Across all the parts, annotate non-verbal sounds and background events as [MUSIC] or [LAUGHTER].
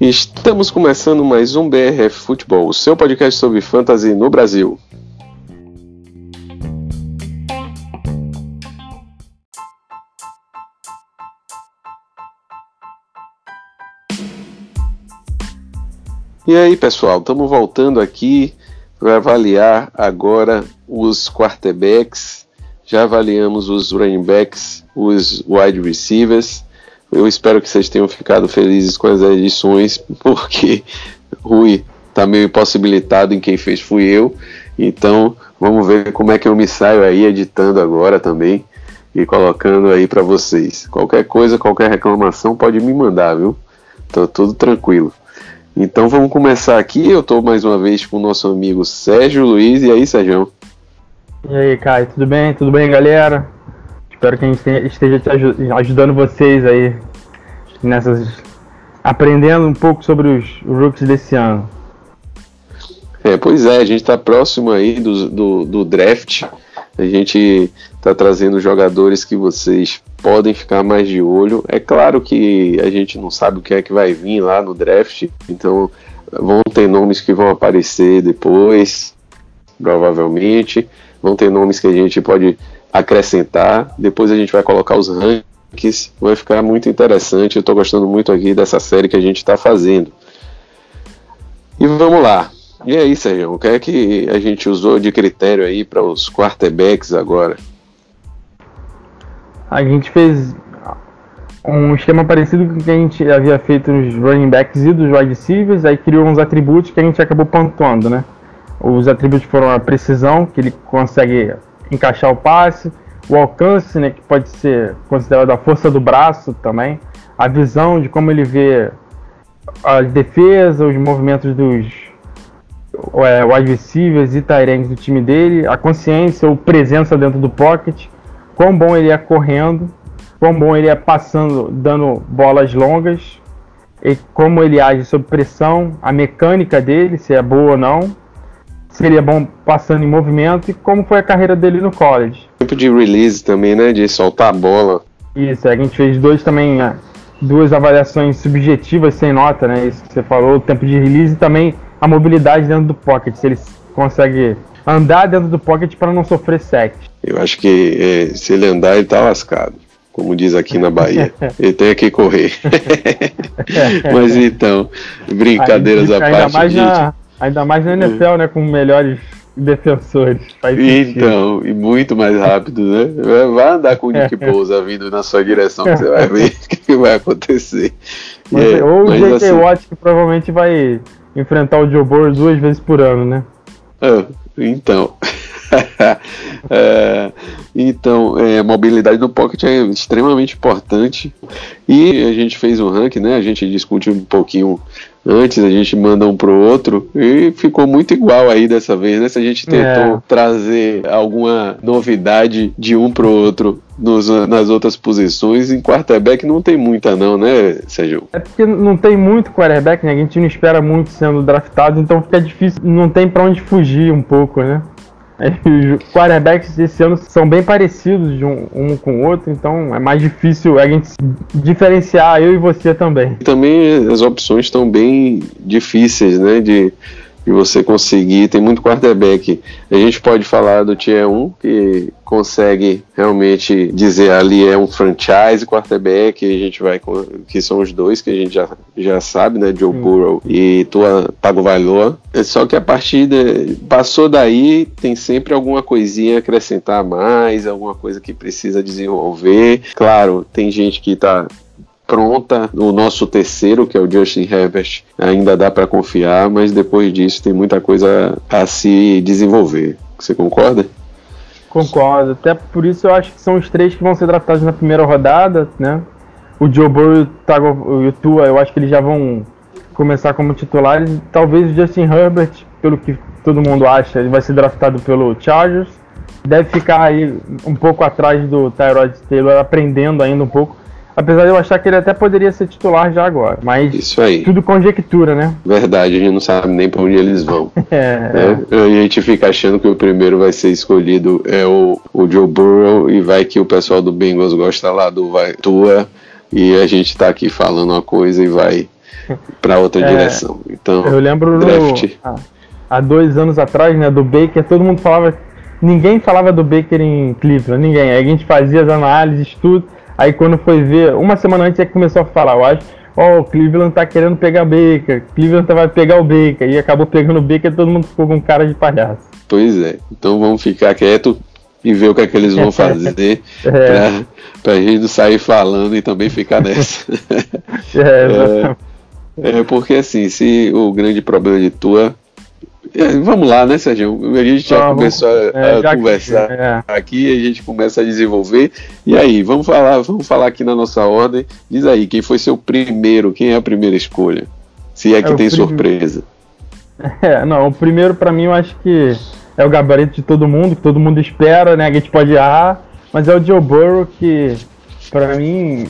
Estamos começando mais um BRF Futebol, o seu podcast sobre fantasy no Brasil. E aí, pessoal, estamos voltando aqui para avaliar agora os quarterbacks. Já avaliamos os running backs, os wide receivers. Eu espero que vocês tenham ficado felizes com as edições, porque Rui está meio impossibilitado em quem fez fui eu. Então, vamos ver como é que eu me saio aí editando agora também e colocando aí para vocês. Qualquer coisa, qualquer reclamação pode me mandar, viu? Tô tudo tranquilo. Então vamos começar aqui. Eu estou mais uma vez com o nosso amigo Sérgio Luiz. E aí, Sérgio? E aí, Caio, tudo bem? Tudo bem, galera? Espero que a gente esteja ajudando vocês aí nessas. aprendendo um pouco sobre os rookies desse ano. É, pois é, a gente está próximo aí do, do, do draft. A gente está trazendo jogadores que vocês podem ficar mais de olho. É claro que a gente não sabe o que é que vai vir lá no draft, então vão ter nomes que vão aparecer depois, provavelmente. Vão ter nomes que a gente pode acrescentar. Depois a gente vai colocar os rankings. Vai ficar muito interessante. Eu estou gostando muito aqui dessa série que a gente está fazendo. E vamos lá. E aí, Sérgio, o que é que a gente usou de critério aí para os quarterbacks agora? A gente fez um esquema parecido com o que a gente havia feito nos running backs e dos wide receivers, aí criou uns atributos que a gente acabou pontuando, né? Os atributos foram a precisão, que ele consegue encaixar o passe, o alcance, né, que pode ser considerado a força do braço também, a visão de como ele vê a defesa, os movimentos dos é, e tight do time dele, a consciência ou presença dentro do pocket, quão bom ele é correndo, quão bom ele é passando, dando bolas longas, e como ele age sob pressão, a mecânica dele, se é boa ou não, se ele é bom passando em movimento e como foi a carreira dele no college. Tempo de release também, né? De soltar a bola. Isso, a gente fez dois também, né, duas avaliações subjetivas sem nota, né? Isso que você falou, o tempo de release e também a mobilidade dentro do pocket, se ele consegue andar dentro do pocket para não sofrer sec. Eu acho que é, se ele andar, ele tá lascado, como diz aqui na Bahia. [LAUGHS] ele tem que correr. [LAUGHS] Mas então, brincadeiras à parte. Mais na, ainda mais na NFL, né? Com melhores defensores. então, e muito mais rápido, né? Vai andar com o Nick Pousa vindo na sua direção, que você vai ver [LAUGHS] o que vai acontecer. Mas, é, ou o J.K. Assim, Watt, que provavelmente vai enfrentar o Joe Burrow duas vezes por ano, né? Então. [LAUGHS] é, então, é, mobilidade no pocket é extremamente importante. E a gente fez um ranking, né? A gente discute um pouquinho antes, a gente manda um pro outro e ficou muito igual aí dessa vez, né? Se a gente tentou é. trazer alguma novidade de um pro outro nos, nas outras posições, em quarterback não tem muita não, né, Sérgio? É porque não tem muito quarterback, né? A gente não espera muito sendo draftado, então fica difícil, não tem para onde fugir um pouco, né? [LAUGHS] Os quarterbacks desse ano são bem parecidos de um, um, com o outro, então é mais difícil a gente diferenciar eu e você também. Também as opções estão bem difíceis, né? De e você conseguir. Tem muito quarterback. A gente pode falar do Tier 1, que consegue realmente dizer ali é um franchise quarterback, a gente vai com, que são os dois que a gente já, já sabe, né, Joe hum. Burrow e Tua Tagovailoa. É só que a partida passou daí, tem sempre alguma coisinha a acrescentar mais, alguma coisa que precisa desenvolver. Claro, tem gente que está pronta. O nosso terceiro, que é o Justin Herbert, ainda dá para confiar, mas depois disso tem muita coisa a se desenvolver. Você concorda? Concordo. Até por isso eu acho que são os três que vão ser draftados na primeira rodada, né? O Joe Burrow e o Tua, eu acho que eles já vão começar como titulares. Talvez o Justin Herbert, pelo que todo mundo acha, ele vai ser draftado pelo Chargers. Deve ficar aí um pouco atrás do Tyrod Taylor, aprendendo ainda um pouco. Apesar de eu achar que ele até poderia ser titular já agora. Mas Isso aí. tudo conjectura, né? Verdade, a gente não sabe nem para onde eles vão. [LAUGHS] é, né? a gente fica achando que o primeiro vai ser escolhido é o, o Joe Burrow e vai que o pessoal do Bengals gosta lá do vai, Tua. e a gente está aqui falando uma coisa e vai para outra [LAUGHS] é, direção. Então, eu lembro draft. No, ah, há dois anos atrás, né, do Baker, todo mundo falava, ninguém falava do Baker em Cleveland, ninguém. Aí a gente fazia as análises, tudo. Aí quando foi ver, uma semana antes é que começou a falar, eu acho, ó, oh, o Cleveland tá querendo pegar Baker, Cleveland vai pegar o Baker, e acabou pegando o Baker e todo mundo ficou com cara de palhaço. Pois é, então vamos ficar quieto e ver o que é que eles vão fazer [LAUGHS] é. pra, pra gente sair falando e também ficar nessa. [LAUGHS] é, [LAUGHS] é, é, porque assim, se o grande problema de tua é, vamos lá, né, Sérgio? A gente já ah, começou a, é, a conversar que, é. aqui, a gente começa a desenvolver. E aí, vamos falar, vamos falar aqui na nossa ordem. Diz aí, quem foi seu primeiro? Quem é a primeira escolha? Se é que é tem surpresa. [LAUGHS] É, não, o primeiro para mim eu acho que é o gabarito de todo mundo, que todo mundo espera, né? Que a gente pode errar, mas é o Joe Burrow que, para mim,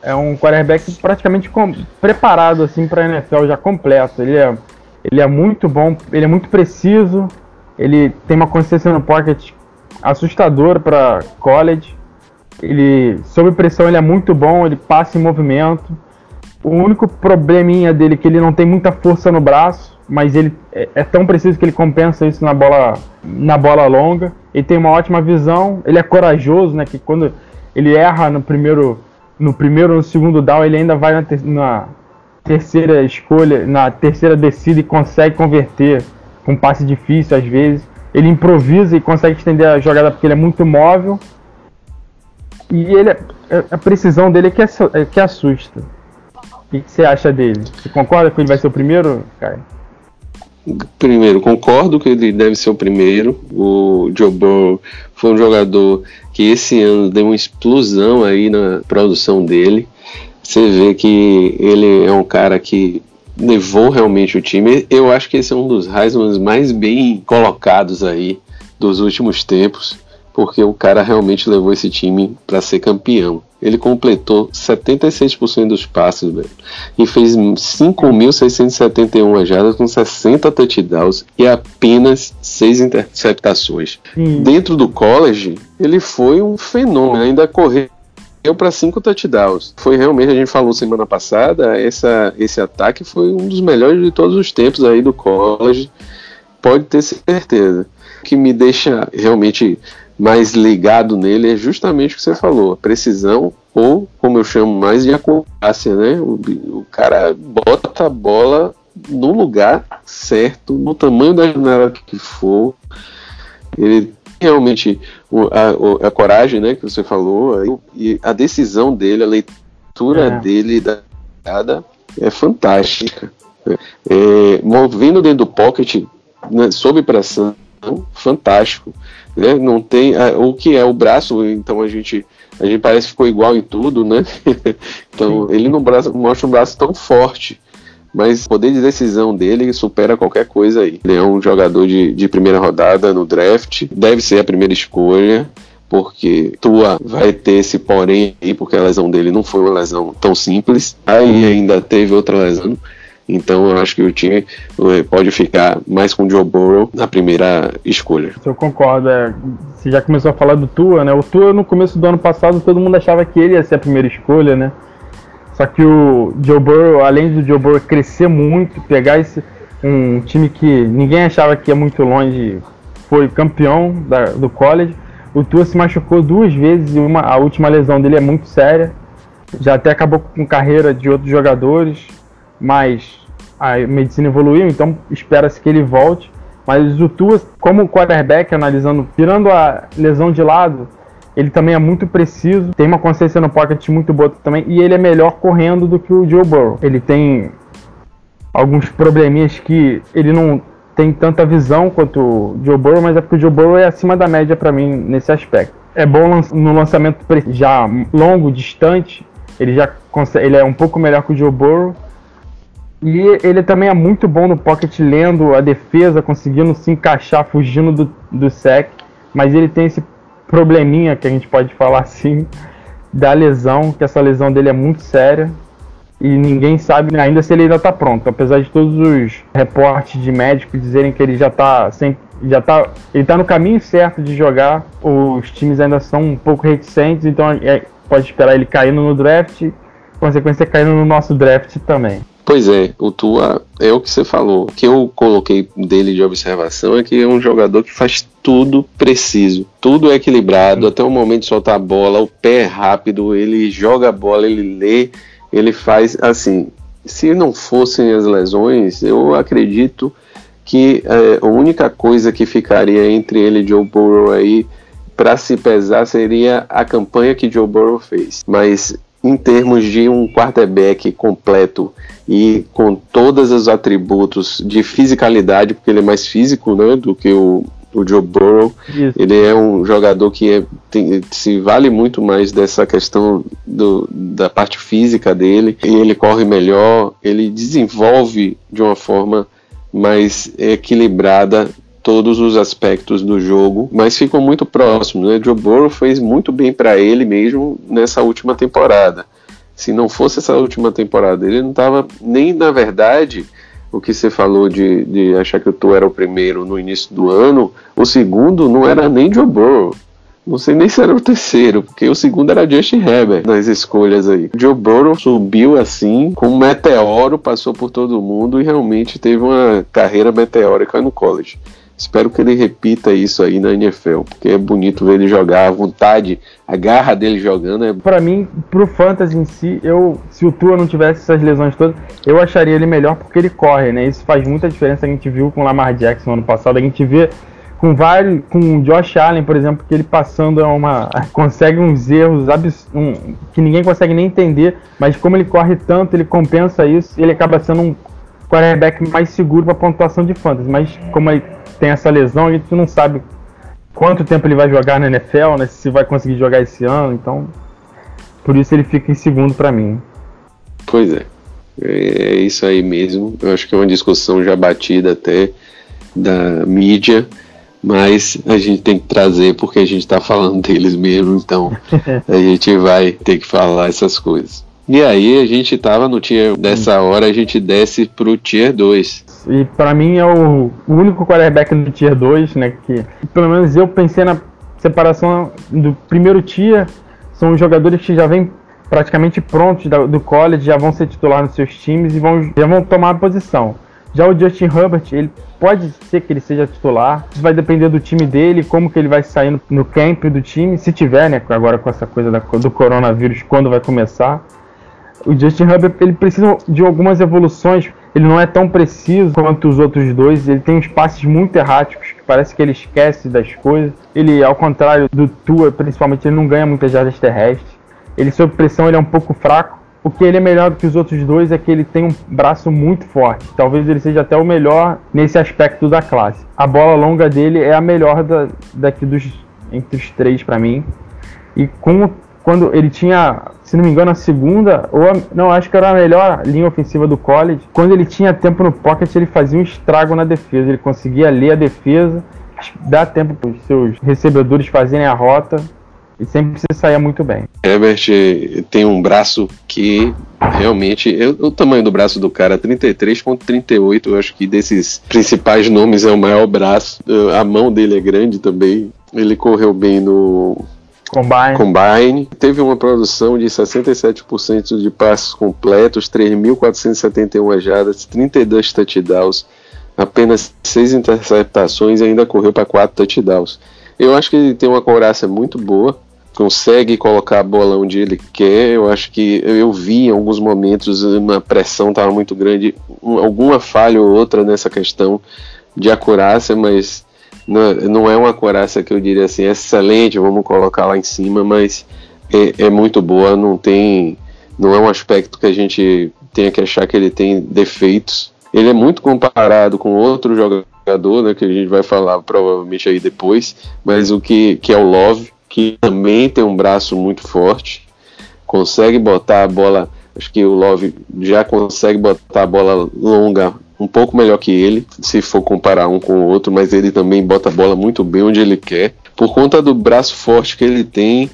é um quarterback praticamente com... preparado assim para NFL já completo. Ele é ele é muito bom, ele é muito preciso, ele tem uma consistência no pocket assustadora para college. Ele, sob pressão, ele é muito bom, ele passa em movimento. O único probleminha dele é que ele não tem muita força no braço, mas ele é, é tão preciso que ele compensa isso na bola, na bola longa. Ele tem uma ótima visão, ele é corajoso, né? Que quando ele erra no primeiro, no primeiro no segundo down, ele ainda vai na, na terceira escolha, na terceira descida e consegue converter com um passe difícil às vezes. Ele improvisa e consegue estender a jogada porque ele é muito móvel. E ele, a precisão dele é que, é que assusta. O que você acha dele? Você concorda que ele vai ser o primeiro, Caio? Primeiro, concordo que ele deve ser o primeiro. O Joe Burrow foi um jogador que esse ano deu uma explosão aí na produção dele você vê que ele é um cara que levou realmente o time. Eu acho que esse é um dos Heisman mais bem colocados aí dos últimos tempos, porque o cara realmente levou esse time para ser campeão. Ele completou 76% dos passes, velho, e fez 5.671 jardas com 60 touchdowns e apenas 6 interceptações. Dentro do college, ele foi um fenômeno, ainda correu deu para cinco touchdowns. Foi realmente, a gente falou semana passada, essa, esse ataque foi um dos melhores de todos os tempos aí do college. Pode ter certeza. O que me deixa realmente mais ligado nele é justamente o que você falou, a precisão ou, como eu chamo mais, de acurácia, né? O, o cara bota a bola no lugar certo, no tamanho da janela que for. Ele realmente a, a, coragem, né, que você falou, e a decisão dele, a leitura é. dele da jogada é fantástica. É, movendo dentro do pocket, né, sob pressão, fantástico. Né? Não tem a, o que é o braço, então a gente a gente parece que ficou igual em tudo, né? [LAUGHS] então Sim. ele não braço, mostra um braço tão forte mas o poder de decisão dele supera qualquer coisa aí. Ele é um jogador de, de primeira rodada no draft, deve ser a primeira escolha porque Tua vai ter esse porém aí, porque a lesão dele não foi uma lesão tão simples. Aí ainda teve outra lesão. Então eu acho que o time eh, pode ficar mais com o Joe Burrow na primeira escolha. Eu concordo. É, você já começou a falar do Tua, né? O Tua no começo do ano passado todo mundo achava que ele ia ser a primeira escolha, né? Só que o Joe Burrow, além do Joe Burrow crescer muito, pegar esse, um time que ninguém achava que ia muito longe, foi campeão da, do college. O Tua se machucou duas vezes e uma, a última lesão dele é muito séria. Já até acabou com carreira de outros jogadores, mas a medicina evoluiu, então espera-se que ele volte. Mas o Tua, como quarterback, analisando, tirando a lesão de lado, ele também é muito preciso, tem uma consciência no pocket muito boa também, e ele é melhor correndo do que o Joe Burrow. Ele tem alguns probleminhas que ele não tem tanta visão quanto o Joe Burrow, mas é porque o Joe Burrow é acima da média para mim nesse aspecto. É bom no lançamento já longo, distante, ele já consegue, ele é um pouco melhor que o Joe Burrow. E ele também é muito bom no pocket, lendo a defesa, conseguindo se encaixar, fugindo do, do sec. Mas ele tem esse probleminha que a gente pode falar assim da lesão, que essa lesão dele é muito séria e ninguém sabe ainda se ele ainda está pronto, apesar de todos os reportes de médicos dizerem que ele já está sem, já tá, ele tá no caminho certo de jogar. Os times ainda são um pouco reticentes, então é, pode esperar ele caindo no draft consequência, caindo no nosso draft também. Pois é, o Tua é o que você falou. O que eu coloquei dele de observação é que é um jogador que faz tudo preciso, tudo é equilibrado, até o momento de soltar a bola, o pé é rápido, ele joga a bola, ele lê, ele faz assim. Se não fossem as lesões, eu acredito que é, a única coisa que ficaria entre ele e Joe Burrow aí para se pesar seria a campanha que Joe Burrow fez. Mas em termos de um quarterback completo e com todos os atributos de fisicalidade, porque ele é mais físico né, do que o, o Joe Burrow. Isso. Ele é um jogador que é, tem, se vale muito mais dessa questão do, da parte física dele. E ele corre melhor, ele desenvolve de uma forma mais equilibrada todos os aspectos do jogo, mas ficam muito próximos. Né? Joe Burrow fez muito bem para ele mesmo nessa última temporada. Se não fosse essa última temporada, ele não estava nem na verdade o que você falou de, de achar que o Tu era o primeiro no início do ano, o segundo não era nem Joe Burrow. Não sei nem se era o terceiro, porque o segundo era Justin Herbert nas escolhas aí. Joe Burrow subiu assim, com um meteoro, passou por todo mundo e realmente teve uma carreira meteórica no college. Espero que ele repita isso aí na NFL, porque é bonito ver ele jogar, a vontade, a garra dele jogando. É... Para mim, pro fantasy em si, eu, se o Tua não tivesse essas lesões todas, eu acharia ele melhor porque ele corre, né? Isso faz muita diferença. A gente viu com o Lamar Jackson ano passado, a gente vê com vários, com o Josh Allen, por exemplo, que ele passando é uma [LAUGHS] consegue uns erros abs, um, que ninguém consegue nem entender, mas como ele corre tanto, ele compensa isso, ele acaba sendo um quarterback mais seguro para pontuação de fantasy, mas como ele tem essa lesão, a gente não sabe quanto tempo ele vai jogar na NFL, né? Se vai conseguir jogar esse ano, então por isso ele fica em segundo para mim. Pois é. É isso aí mesmo. Eu acho que é uma discussão já batida até da mídia, mas a gente tem que trazer porque a gente está falando deles mesmo, então [LAUGHS] a gente vai ter que falar essas coisas. E aí a gente tava no tier, dessa hora a gente desce pro tier 2. E para mim é o, único quarterback do Tier 2, né? Que pelo menos eu pensei na separação do primeiro tier. São os jogadores que já vêm praticamente prontos do college, já vão ser titular nos seus times e vão, já vão tomar a posição. Já o Justin Herbert, ele pode ser que ele seja titular. Isso vai depender do time dele, como que ele vai sair no, no camp do time, se tiver, né? Agora com essa coisa da, do coronavírus, quando vai começar. O Justin Herbert, ele precisa de algumas evoluções ele não é tão preciso quanto os outros dois, ele tem uns passes muito erráticos, que parece que ele esquece das coisas. Ele, ao contrário do Tua, principalmente, ele não ganha muitas jardas terrestres. Ele, sob pressão, ele é um pouco fraco. O que ele é melhor do que os outros dois é que ele tem um braço muito forte. Talvez ele seja até o melhor nesse aspecto da classe. A bola longa dele é a melhor da, daqui dos entre os três para mim. E com quando ele tinha, se não me engano, a segunda, ou a, não, acho que era a melhor linha ofensiva do college. Quando ele tinha tempo no pocket, ele fazia um estrago na defesa. Ele conseguia ler a defesa, dar tempo para os seus recebedores fazerem a rota e sempre se saía muito bem. Herbert tem um braço que realmente o tamanho do braço do cara 33.38 eu acho que desses principais nomes é o maior braço a mão dele é grande também ele correu bem no Combine. Combine. Teve uma produção de 67% de passos completos, 3.471 jardas, 32 touchdowns, apenas 6 interceptações e ainda correu para 4 touchdowns. Eu acho que ele tem uma coraça muito boa, consegue colocar a bola onde ele quer. Eu acho que eu vi em alguns momentos uma pressão estava muito grande, alguma falha ou outra nessa questão de acurácia, mas não, é uma coraça que eu diria assim, excelente, vamos colocar lá em cima, mas é, é muito boa, não tem. Não é um aspecto que a gente tenha que achar que ele tem defeitos. Ele é muito comparado com outro jogador, né, que a gente vai falar provavelmente aí depois, mas o que, que é o Love, que também tem um braço muito forte, consegue botar a bola, acho que o Love já consegue botar a bola longa um pouco melhor que ele, se for comparar um com o outro, mas ele também bota a bola muito bem onde ele quer, por conta do braço forte que ele tem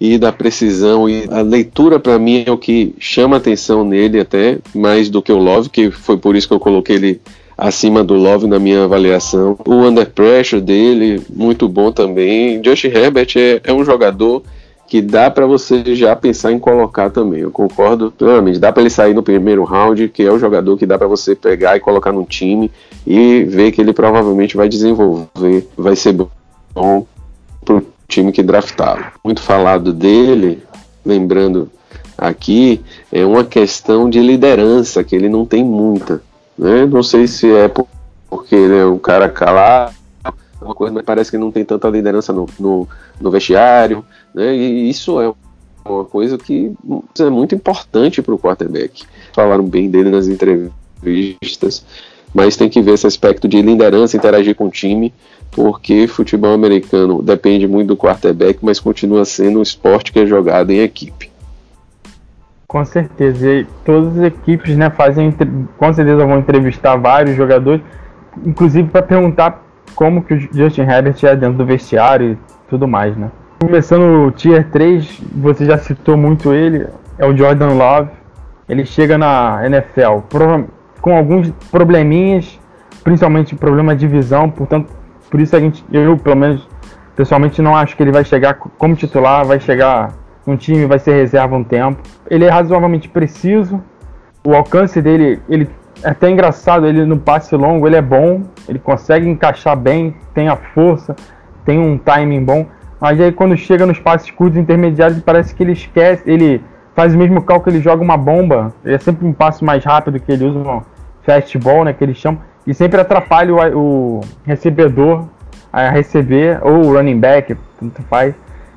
e da precisão e a leitura para mim é o que chama atenção nele até mais do que o Love, que foi por isso que eu coloquei ele acima do Love na minha avaliação. O under pressure dele muito bom também. Josh Herbert é, é um jogador que dá para você já pensar em colocar também. Eu concordo plenamente. Dá para ele sair no primeiro round, que é o jogador que dá para você pegar e colocar no time e ver que ele provavelmente vai desenvolver, vai ser bom pro time que draftá-lo. Muito falado dele, lembrando aqui, é uma questão de liderança, que ele não tem muita. Né? Não sei se é porque ele é um cara calado, uma coisa, mas parece que não tem tanta liderança no, no, no vestiário, né? E isso é uma coisa que é muito importante para o quarterback. Falaram bem dele nas entrevistas, mas tem que ver esse aspecto de liderança, interagir com o time, porque futebol americano depende muito do quarterback, mas continua sendo um esporte que é jogado em equipe. Com certeza, e todas as equipes né, fazem, com certeza vão entrevistar vários jogadores, inclusive para perguntar como que o Justin Herbert é dentro do vestiário e tudo mais, né? Começando o Tier 3, você já citou muito ele, é o Jordan Love. Ele chega na NFL com alguns probleminhas, principalmente problema de visão, portanto, por isso a gente, eu pelo menos pessoalmente não acho que ele vai chegar como titular, vai chegar num time, vai ser reserva um tempo. Ele é razoavelmente preciso, o alcance dele, ele é até engraçado, ele no passe longo, ele é bom, ele consegue encaixar bem, tem a força, tem um timing bom, mas aí quando chega nos passes curtos intermediários, parece que ele esquece, ele faz o mesmo cálculo, ele joga uma bomba, é sempre um passo mais rápido que ele usa um fastball, né, que ele chama, e sempre atrapalha o, o recebedor a receber, ou o running back, tanto faz,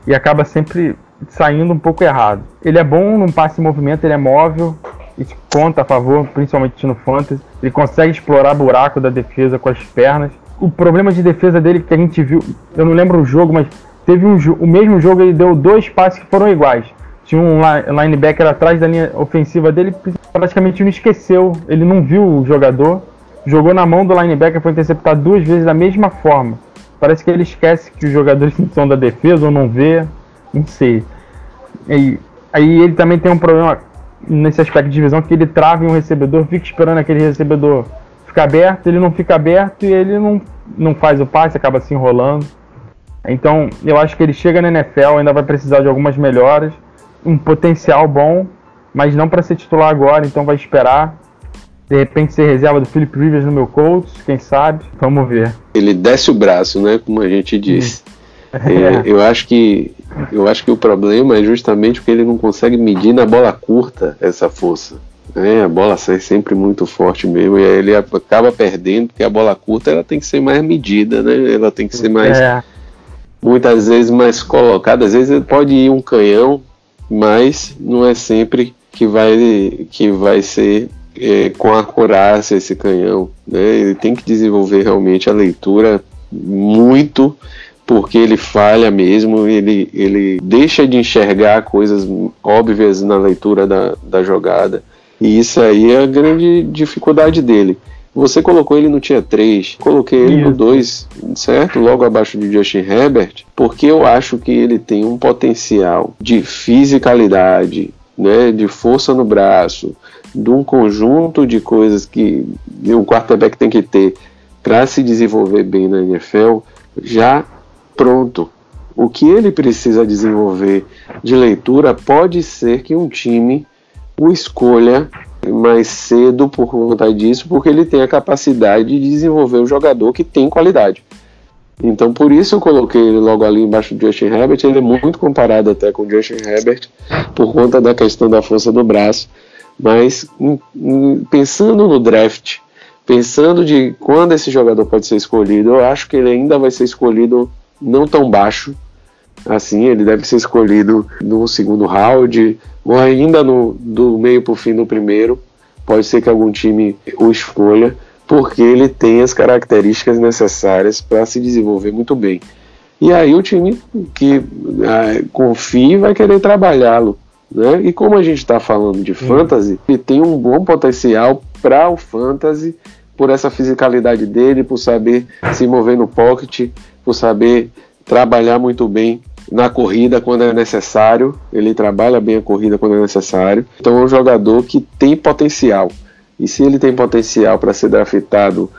e acaba sempre saindo um pouco errado. Ele é bom num passe em movimento, ele é móvel, isso conta a favor, principalmente no fantasy. Ele consegue explorar buraco da defesa com as pernas. O problema de defesa dele que a gente viu, eu não lembro o jogo, mas teve um o mesmo jogo ele deu dois passes que foram iguais. Tinha um linebacker atrás da linha ofensiva dele, praticamente não esqueceu, ele não viu o jogador, jogou na mão do linebacker, foi interceptado duas vezes da mesma forma. Parece que ele esquece que os jogadores [LAUGHS] são da defesa ou não vê, não sei. E, aí ele também tem um problema nesse aspecto de visão que ele trava em um recebedor, fica esperando aquele recebedor ficar aberto, ele não fica aberto e ele não, não faz o passe, acaba se enrolando. Então, eu acho que ele chega na NFL, ainda vai precisar de algumas melhoras, um potencial bom, mas não para ser titular agora, então vai esperar. De repente ser reserva do Philip Rivers no meu Colts, quem sabe? Vamos ver. Ele desce o braço, né, como a gente diz. É, eu acho que eu acho que o problema é justamente porque ele não consegue medir na bola curta essa força. Né? A bola sai sempre muito forte mesmo e aí ele acaba perdendo porque a bola curta ela tem que ser mais medida, né? Ela tem que ser mais é. muitas vezes mais colocada. Às vezes ele pode ir um canhão, mas não é sempre que vai que vai ser é, com acurácia esse canhão. Né? Ele tem que desenvolver realmente a leitura muito porque ele falha mesmo, ele, ele deixa de enxergar coisas óbvias na leitura da, da jogada. E isso aí é a grande dificuldade dele. Você colocou ele no Tier 3, coloquei ele no 2, certo? Logo abaixo de Justin Herbert, porque eu acho que ele tem um potencial de fisicalidade, né, de força no braço, de um conjunto de coisas que um quarterback tem que ter para se desenvolver bem na NFL, já pronto. O que ele precisa desenvolver de leitura pode ser que um time o escolha mais cedo por conta disso, porque ele tem a capacidade de desenvolver um jogador que tem qualidade. Então, por isso eu coloquei ele logo ali embaixo do Justin Herbert. Ele é muito comparado até com o Justin Herbert, por conta da questão da força do braço. Mas, em, em, pensando no draft, pensando de quando esse jogador pode ser escolhido, eu acho que ele ainda vai ser escolhido não tão baixo assim, ele deve ser escolhido no segundo round ou ainda no, do meio para o fim do primeiro. Pode ser que algum time o escolha, porque ele tem as características necessárias para se desenvolver muito bem. E aí o time que ah, confia vai querer trabalhá-lo. Né? E como a gente está falando de fantasy, ele tem um bom potencial para o fantasy por essa fisicalidade dele, por saber se mover no pocket, por saber trabalhar muito bem na corrida quando é necessário. Ele trabalha bem a corrida quando é necessário. Então é um jogador que tem potencial. E se ele tem potencial para ser draftado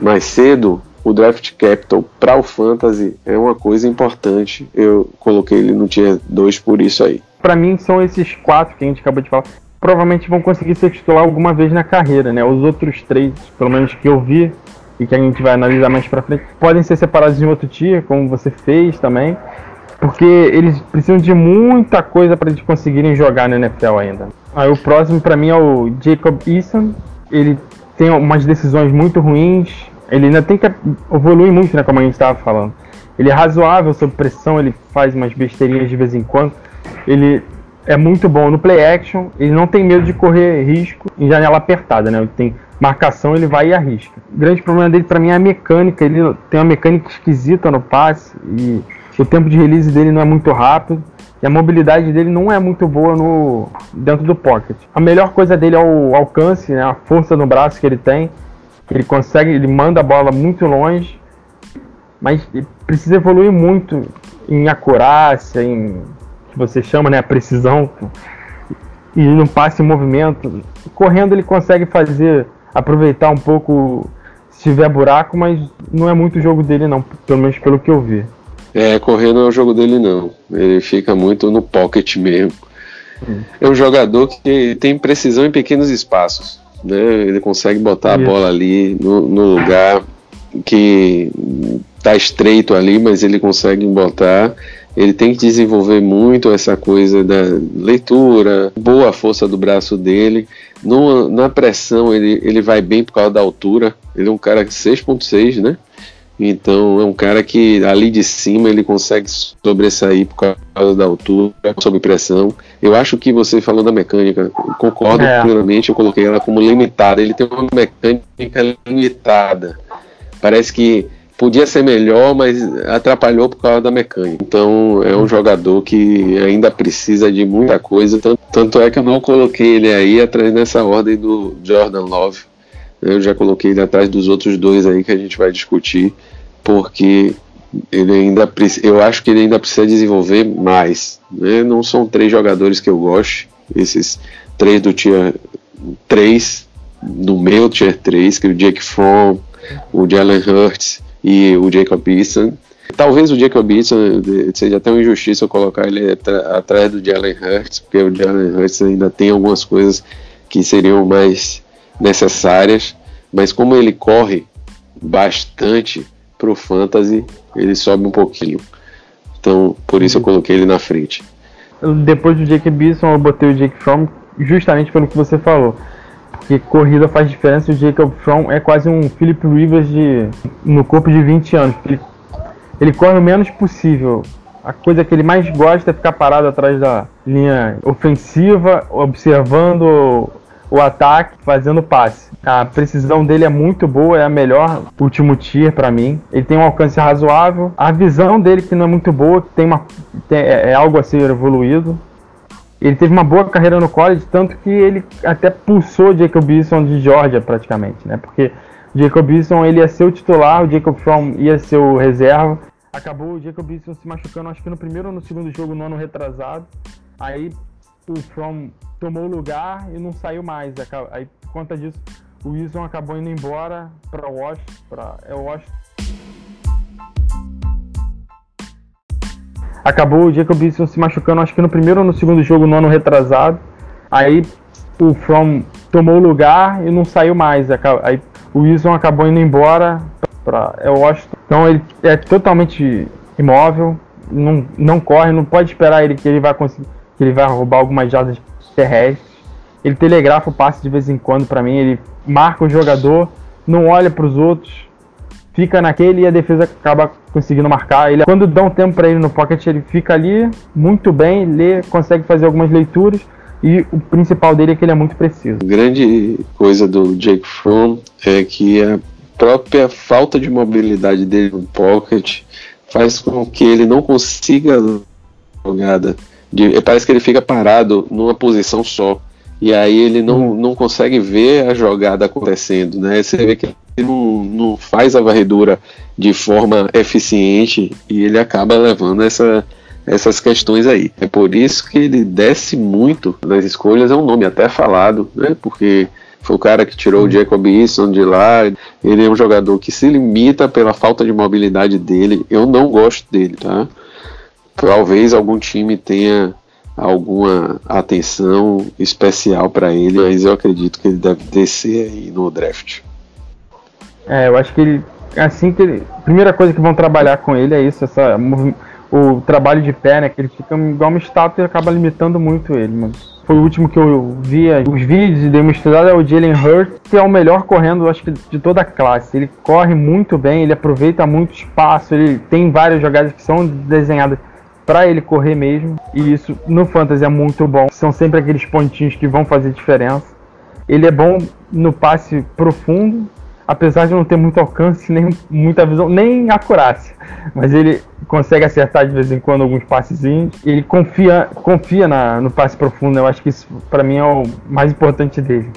mais cedo, o draft capital para o fantasy é uma coisa importante. Eu coloquei ele no tier 2 por isso aí. Para mim são esses quatro que a gente acabou de falar. Provavelmente vão conseguir ser titular alguma vez na carreira, né? Os outros três, pelo menos que eu vi e que a gente vai analisar mais para frente, podem ser separados em outro tier, como você fez também, porque eles precisam de muita coisa para eles conseguirem jogar na NFL ainda. Aí o próximo para mim é o Jacob Eason. Ele tem umas decisões muito ruins, ele ainda tem que evoluir muito, né, como a gente estava falando. Ele é razoável sob pressão, ele faz umas besteirinhas de vez em quando. Ele é muito bom no play action, ele não tem medo de correr risco em janela apertada, né? Ele tem marcação, ele vai e arrisca. O grande problema dele para mim é a mecânica, ele tem uma mecânica esquisita no passe e o tempo de release dele não é muito rápido e a mobilidade dele não é muito boa no dentro do pocket. A melhor coisa dele é o alcance, né? a força no braço que ele tem ele consegue, ele manda a bola muito longe, mas precisa evoluir muito em acurácia, em que você chama, né, a precisão e no passe em movimento. Correndo ele consegue fazer aproveitar um pouco se tiver buraco, mas não é muito o jogo dele não, pelo menos pelo que eu vi. É, correr não é o jogo dele não. Ele fica muito no pocket mesmo. Hum. É um jogador que tem precisão em pequenos espaços né? Ele consegue botar a bola ali no, no lugar que tá estreito ali, mas ele consegue botar. Ele tem que desenvolver muito essa coisa da leitura, boa força do braço dele. No, na pressão ele, ele vai bem por causa da altura. Ele é um cara 6.6, né? Então é um cara que ali de cima ele consegue sobressair por causa da altura, sob pressão. Eu acho que você falou da mecânica, concordo é. plenamente, eu coloquei ela como limitada. Ele tem uma mecânica limitada. Parece que podia ser melhor, mas atrapalhou por causa da mecânica. Então é um jogador que ainda precisa de muita coisa. Tanto, tanto é que eu não coloquei ele aí atrás nessa ordem do Jordan Love eu já coloquei ele atrás dos outros dois aí que a gente vai discutir, porque ele ainda eu acho que ele ainda precisa desenvolver mais. Né? Não são três jogadores que eu gosto, esses três do tier 3, do meu tier 3, que é o Jake Fromm, o Jalen Hurts e o Jacob Eason. Talvez o Jacob Eason seja até uma injustiça eu colocar ele atrás do Jalen Hurts, porque o Jalen Hurts ainda tem algumas coisas que seriam mais necessárias, mas como ele corre bastante pro fantasy, ele sobe um pouquinho. Então, por isso eu coloquei ele na frente. Depois do Jake Bisson, eu botei o Jake Fromm justamente pelo que você falou. Porque corrida faz diferença o Jacob Fromm é quase um Philip Rivers de, no corpo de 20 anos. Ele, ele corre o menos possível. A coisa que ele mais gosta é ficar parado atrás da linha ofensiva, observando o ataque fazendo passe. A precisão dele é muito boa, é a melhor último tier para mim. Ele tem um alcance razoável. A visão dele que não é muito boa, tem uma é, é algo a ser evoluído. Ele teve uma boa carreira no college, tanto que ele até pulsou Jacob Eason de Georgia praticamente, né? Porque Jacob Eason ele ia ser o titular, o Jacob Fromm ia ser o reserva. Acabou o Jacob Eason se machucando, acho que no primeiro ou no segundo jogo, no ano retrasado. Aí o From tomou o lugar e não saiu mais. Aí, por conta disso, o Wilson acabou indo embora para Washington. Pra, é Washington. Acabou o Jacob Wilson se machucando, acho que no primeiro ou no segundo jogo, no ano retrasado. Aí o From tomou o lugar e não saiu mais. Aí o Wilson acabou indo embora para é Washington. Então ele é totalmente imóvel, não, não corre, não pode esperar ele que ele vai conseguir que ele vai roubar algumas jardas terrestres. Ele telegrafa o passe de vez em quando para mim, ele marca o jogador, não olha para os outros, fica naquele e a defesa acaba conseguindo marcar. Ele, quando dá um tempo para ele no pocket, ele fica ali muito bem, lê, consegue fazer algumas leituras e o principal dele é que ele é muito preciso. A grande coisa do Jake Fromm é que a própria falta de mobilidade dele no pocket faz com que ele não consiga jogada de, parece que ele fica parado numa posição só. E aí ele não, não consegue ver a jogada acontecendo, né? Você vê que não, não faz a varredura de forma eficiente e ele acaba levando essa, essas questões aí. É por isso que ele desce muito nas escolhas, é um nome até falado, né? Porque foi o cara que tirou o Jacob Eason de lá. Ele é um jogador que se limita pela falta de mobilidade dele. Eu não gosto dele, tá? Talvez algum time tenha alguma atenção especial para ele, mas eu acredito que ele deve descer aí no draft. É, eu acho que ele, assim que ele, primeira coisa que vão trabalhar com ele é isso, essa o trabalho de pé, né, que ele fica igual uma estátua e acaba limitando muito ele, mas foi o último que eu via os vídeos e dei uma estudada é o Jalen Hurts, que é o melhor correndo, acho que de toda a classe. Ele corre muito bem, ele aproveita muito espaço, ele tem várias jogadas que são desenhadas para ele correr mesmo. E isso no fantasy é muito bom. São sempre aqueles pontinhos que vão fazer diferença. Ele é bom no passe profundo, apesar de não ter muito alcance, nem muita visão, nem acurácia. Mas ele consegue acertar de vez em quando alguns passezinhos. Ele confia, confia na, no passe profundo. Eu acho que isso para mim é o mais importante dele.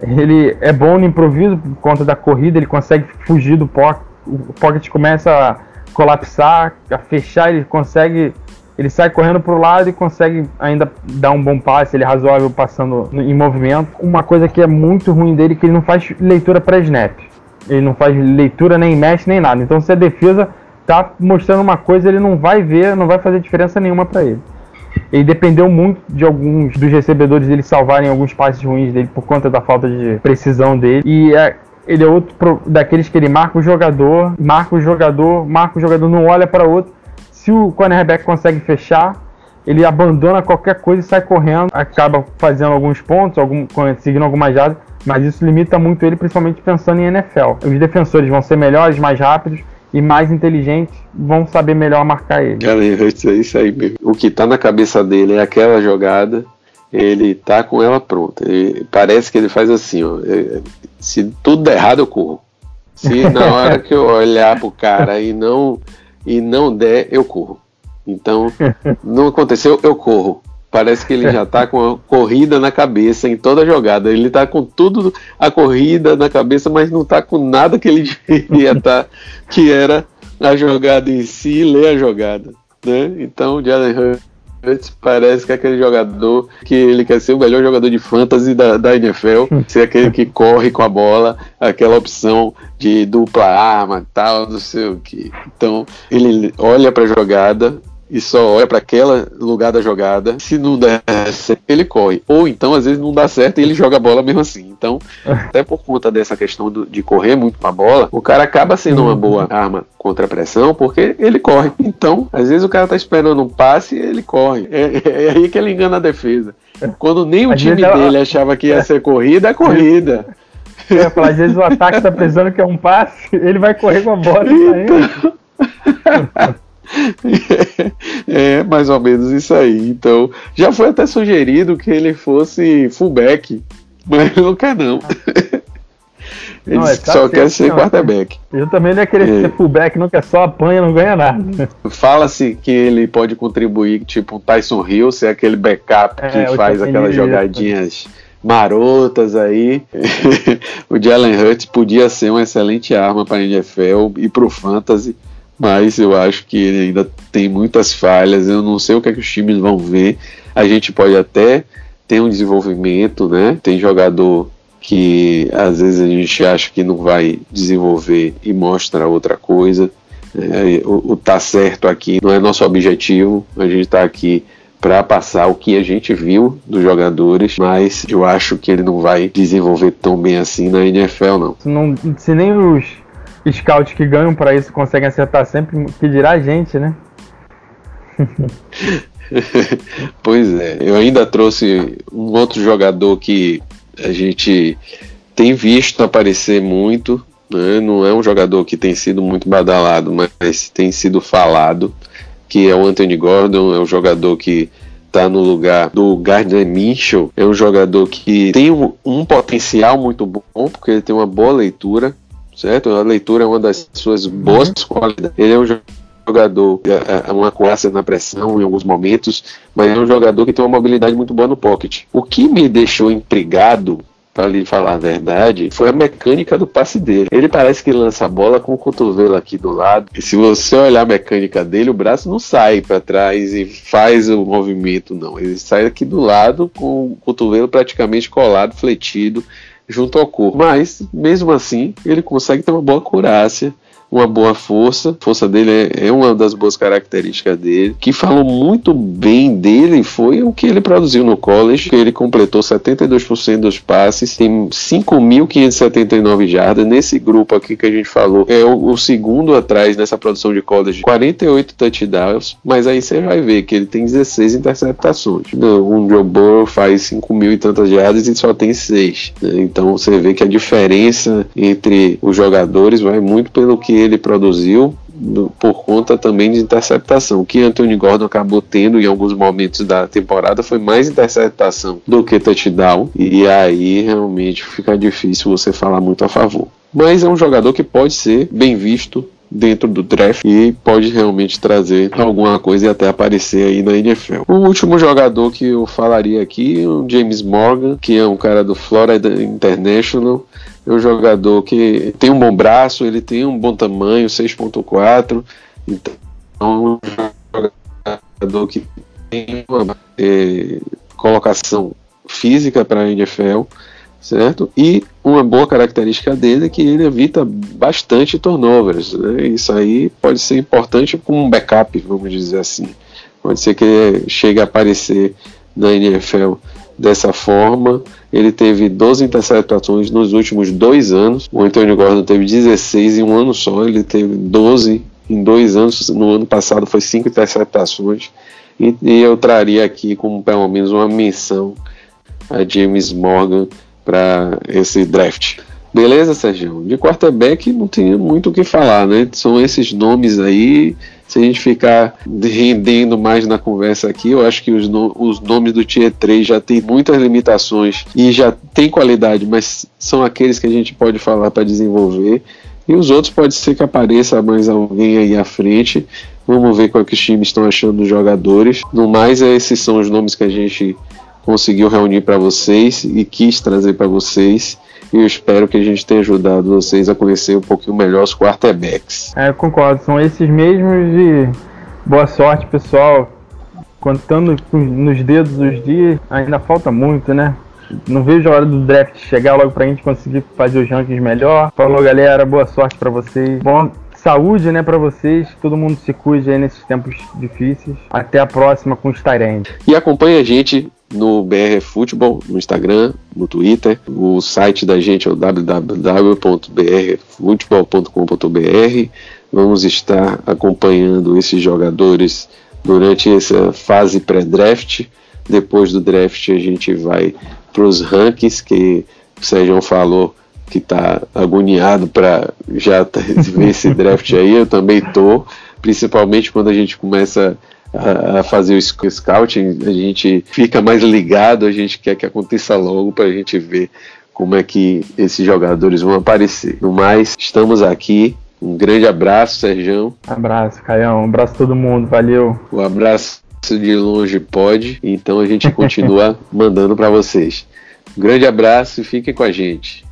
Ele é bom no improviso por conta da corrida, ele consegue fugir do pocket. O pocket começa a colapsar, a fechar, ele consegue. Ele sai correndo para o lado e consegue ainda dar um bom passe, ele é razoável passando em movimento. Uma coisa que é muito ruim dele é que ele não faz leitura pré-snap. Ele não faz leitura nem mexe nem nada. Então se a defesa tá mostrando uma coisa, ele não vai ver, não vai fazer diferença nenhuma para ele. Ele dependeu muito de alguns dos recebedores dele salvarem alguns passes ruins dele por conta da falta de precisão dele. E é, ele é outro pro, daqueles que ele marca o jogador, marca o jogador, marca o jogador, não olha para outro. Se o cornerback consegue fechar, ele abandona qualquer coisa e sai correndo, acaba fazendo alguns pontos, algum, conseguindo algumas jardas, mas isso limita muito ele, principalmente pensando em NFL. Os defensores vão ser melhores, mais rápidos e mais inteligentes, vão saber melhor marcar ele. Cara, é isso aí mesmo. O que tá na cabeça dele é aquela jogada ele tá com ela pronta. Ele, parece que ele faz assim, ó, é, se tudo der errado eu corro. Se na [LAUGHS] hora que eu olhar pro cara e não e não der, eu corro. Então, [LAUGHS] não aconteceu, eu corro. Parece que ele já tá com a corrida na cabeça em toda jogada. Ele tá com tudo a corrida na cabeça, mas não tá com nada que ele [LAUGHS] devia estar, tá, que era a jogada em si, ler a jogada. Né? Então, o Parece que é aquele jogador que ele quer ser o melhor jogador de fantasy da, da NFL, ser aquele que corre com a bola, aquela opção de dupla arma tal, não sei o que. Então ele olha para a jogada, e só olha para aquele lugar da jogada. Se não der certo, ele corre. Ou então, às vezes, não dá certo e ele joga a bola mesmo assim. Então, [LAUGHS] até por conta dessa questão do, de correr muito com a bola, o cara acaba sendo uma boa arma contra a pressão porque ele corre. Então, às vezes, o cara tá esperando um passe e ele corre. É, é, é aí que ele engana a defesa. Quando nem o às time dele achava que ia [LAUGHS] ser corrida, é corrida. Eu falar, às vezes o ataque tá [LAUGHS] pensando que é um passe, ele vai correr com a bola então... [LAUGHS] é mais ou menos isso aí. Então, já foi até sugerido que ele fosse fullback, mas [LAUGHS] não quer [LAUGHS] não. Ele não, é, só quer ser não, quarterback. Eu também não ia querer é. ser fullback, não quer só apanha, não ganha nada. Fala-se que ele pode contribuir, tipo um Tyson Hill, ser aquele backup é, que faz aquelas jogadinhas marotas aí. o Jalen Hurts podia ser uma excelente arma para a NFL e para o Fantasy mas eu acho que ele ainda tem muitas falhas. Eu não sei o que, é que os times vão ver. A gente pode até ter um desenvolvimento, né? Tem jogador que às vezes a gente acha que não vai desenvolver e mostra outra coisa. É, o, o tá certo aqui não é nosso objetivo. A gente está aqui para passar o que a gente viu dos jogadores, mas eu acho que ele não vai desenvolver tão bem assim na NFL, não. não se nem os scouts que ganham para isso conseguem acertar sempre, que dirá a gente, né? [LAUGHS] pois é, eu ainda trouxe um outro jogador que a gente tem visto aparecer muito, né? não é um jogador que tem sido muito badalado, mas tem sido falado, que é o Anthony Gordon, é um jogador que está no lugar do Gardner Minshew, é um jogador que tem um, um potencial muito bom, porque ele tem uma boa leitura, certo? A leitura é uma das suas boas uhum. qualidades. Ele é um jogador, é, é uma coaça na pressão em alguns momentos, mas é um jogador que tem uma mobilidade muito boa no pocket. O que me deixou intrigado para lhe falar a verdade, foi a mecânica do passe dele. Ele parece que lança a bola com o cotovelo aqui do lado. E se você olhar a mecânica dele, o braço não sai para trás e faz o movimento, não. Ele sai aqui do lado com o cotovelo praticamente colado, fletido junto ao corpo. Mas, mesmo assim, ele consegue ter uma boa curácia uma boa força. A força dele é, é, uma das boas características dele. Que falou muito bem dele foi o que ele produziu no college, ele completou 72% dos passes, tem 5.579 jardas. Nesse grupo aqui que a gente falou, é o, o, segundo atrás nessa produção de college, 48 touchdowns, mas aí você vai ver que ele tem 16 interceptações. Um Joe Burrow faz 5 mil e tantas jardas e só tem 6. Né? Então você vê que a diferença entre os jogadores vai muito pelo que ele produziu por conta também de interceptação. O que Anthony Gordon acabou tendo em alguns momentos da temporada foi mais interceptação do que touchdown, e aí realmente fica difícil você falar muito a favor. Mas é um jogador que pode ser bem visto dentro do draft e pode realmente trazer alguma coisa e até aparecer aí na NFL. O último jogador que eu falaria aqui é o James Morgan, que é um cara do Florida International é um jogador que tem um bom braço, ele tem um bom tamanho, 6.4, então é um jogador que tem uma é, colocação física para a NFL, certo? E uma boa característica dele é que ele evita bastante turnovers, né? Isso aí pode ser importante como um backup, vamos dizer assim. Pode ser que ele chegue a aparecer na NFL dessa forma. Ele teve 12 interceptações nos últimos dois anos. O Anthony Gordon teve 16 em um ano só. Ele teve 12 em dois anos. No ano passado foi 5 interceptações. E, e eu traria aqui como pelo menos uma menção a James Morgan para esse draft. Beleza, Sérgio? De quarterback não tem muito o que falar, né? São esses nomes aí se a gente ficar rendendo mais na conversa aqui, eu acho que os, no, os nomes do Tier 3 já tem muitas limitações e já tem qualidade, mas são aqueles que a gente pode falar para desenvolver. E os outros pode ser que apareça mais alguém aí à frente. Vamos ver qual que os times estão achando dos jogadores. No mais, esses são os nomes que a gente conseguiu reunir para vocês e quis trazer para vocês. E eu espero que a gente tenha ajudado vocês a conhecer um pouquinho melhor os quarterbacks. É, eu concordo, são esses mesmos e boa sorte, pessoal. Contando nos dedos os dias, ainda falta muito, né? Não vejo a hora do draft chegar logo pra gente conseguir fazer os rankings melhor. Falou, galera, boa sorte para vocês. Bom, saúde, né, para vocês. Todo mundo se cuide aí nesses tempos difíceis. Até a próxima com os Tyrande. E acompanhe a gente no BR Futebol, no Instagram, no Twitter. O site da gente é o www.brfutebol.com.br. Vamos estar acompanhando esses jogadores durante essa fase pré-draft. Depois do draft, a gente vai para os rankings que o Sérgio falou que está agoniado para já [LAUGHS] ver esse draft aí. Eu também tô, principalmente quando a gente começa a, fazer o scouting, a gente fica mais ligado, a gente quer que aconteça logo para a gente ver como é que esses jogadores vão aparecer. No mais, estamos aqui. Um grande abraço, Sérgio. Abraço, Caião. Um abraço a todo mundo. Valeu. O abraço de longe pode, então a gente continua [LAUGHS] mandando para vocês. Um grande abraço e fiquem com a gente.